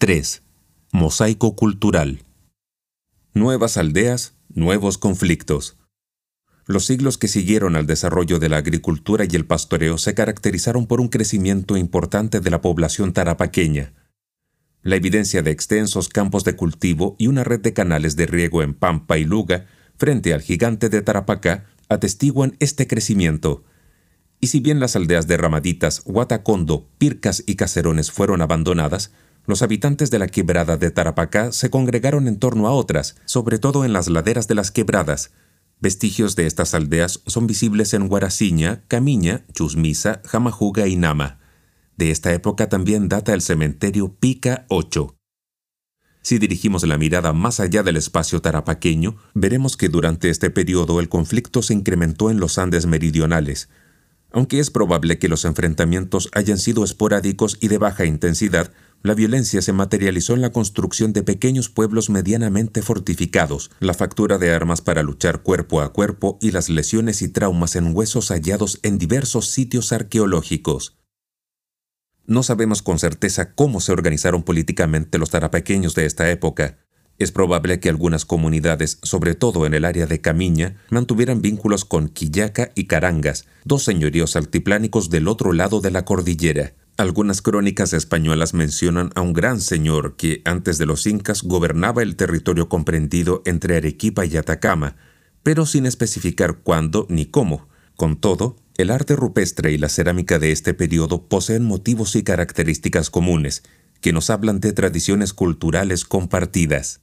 3. Mosaico cultural. Nuevas aldeas, nuevos conflictos. Los siglos que siguieron al desarrollo de la agricultura y el pastoreo se caracterizaron por un crecimiento importante de la población tarapaqueña. La evidencia de extensos campos de cultivo y una red de canales de riego en Pampa y Luga, frente al gigante de Tarapacá, atestiguan este crecimiento. Y si bien las aldeas de Ramaditas, Huatacondo, Pircas y Caserones fueron abandonadas, los habitantes de la quebrada de Tarapacá se congregaron en torno a otras, sobre todo en las laderas de las quebradas. Vestigios de estas aldeas son visibles en Guaraciña, Camiña, Chusmisa, Jamajuga y Nama. De esta época también data el cementerio Pica 8. Si dirigimos la mirada más allá del espacio tarapaqueño, veremos que durante este periodo el conflicto se incrementó en los Andes meridionales, aunque es probable que los enfrentamientos hayan sido esporádicos y de baja intensidad, la violencia se materializó en la construcción de pequeños pueblos medianamente fortificados, la factura de armas para luchar cuerpo a cuerpo y las lesiones y traumas en huesos hallados en diversos sitios arqueológicos. No sabemos con certeza cómo se organizaron políticamente los tarapequeños de esta época, es probable que algunas comunidades, sobre todo en el área de Camiña, mantuvieran vínculos con Quillaca y Carangas, dos señoríos altiplánicos del otro lado de la cordillera. Algunas crónicas españolas mencionan a un gran señor que, antes de los incas, gobernaba el territorio comprendido entre Arequipa y Atacama, pero sin especificar cuándo ni cómo. Con todo, el arte rupestre y la cerámica de este periodo poseen motivos y características comunes, que nos hablan de tradiciones culturales compartidas.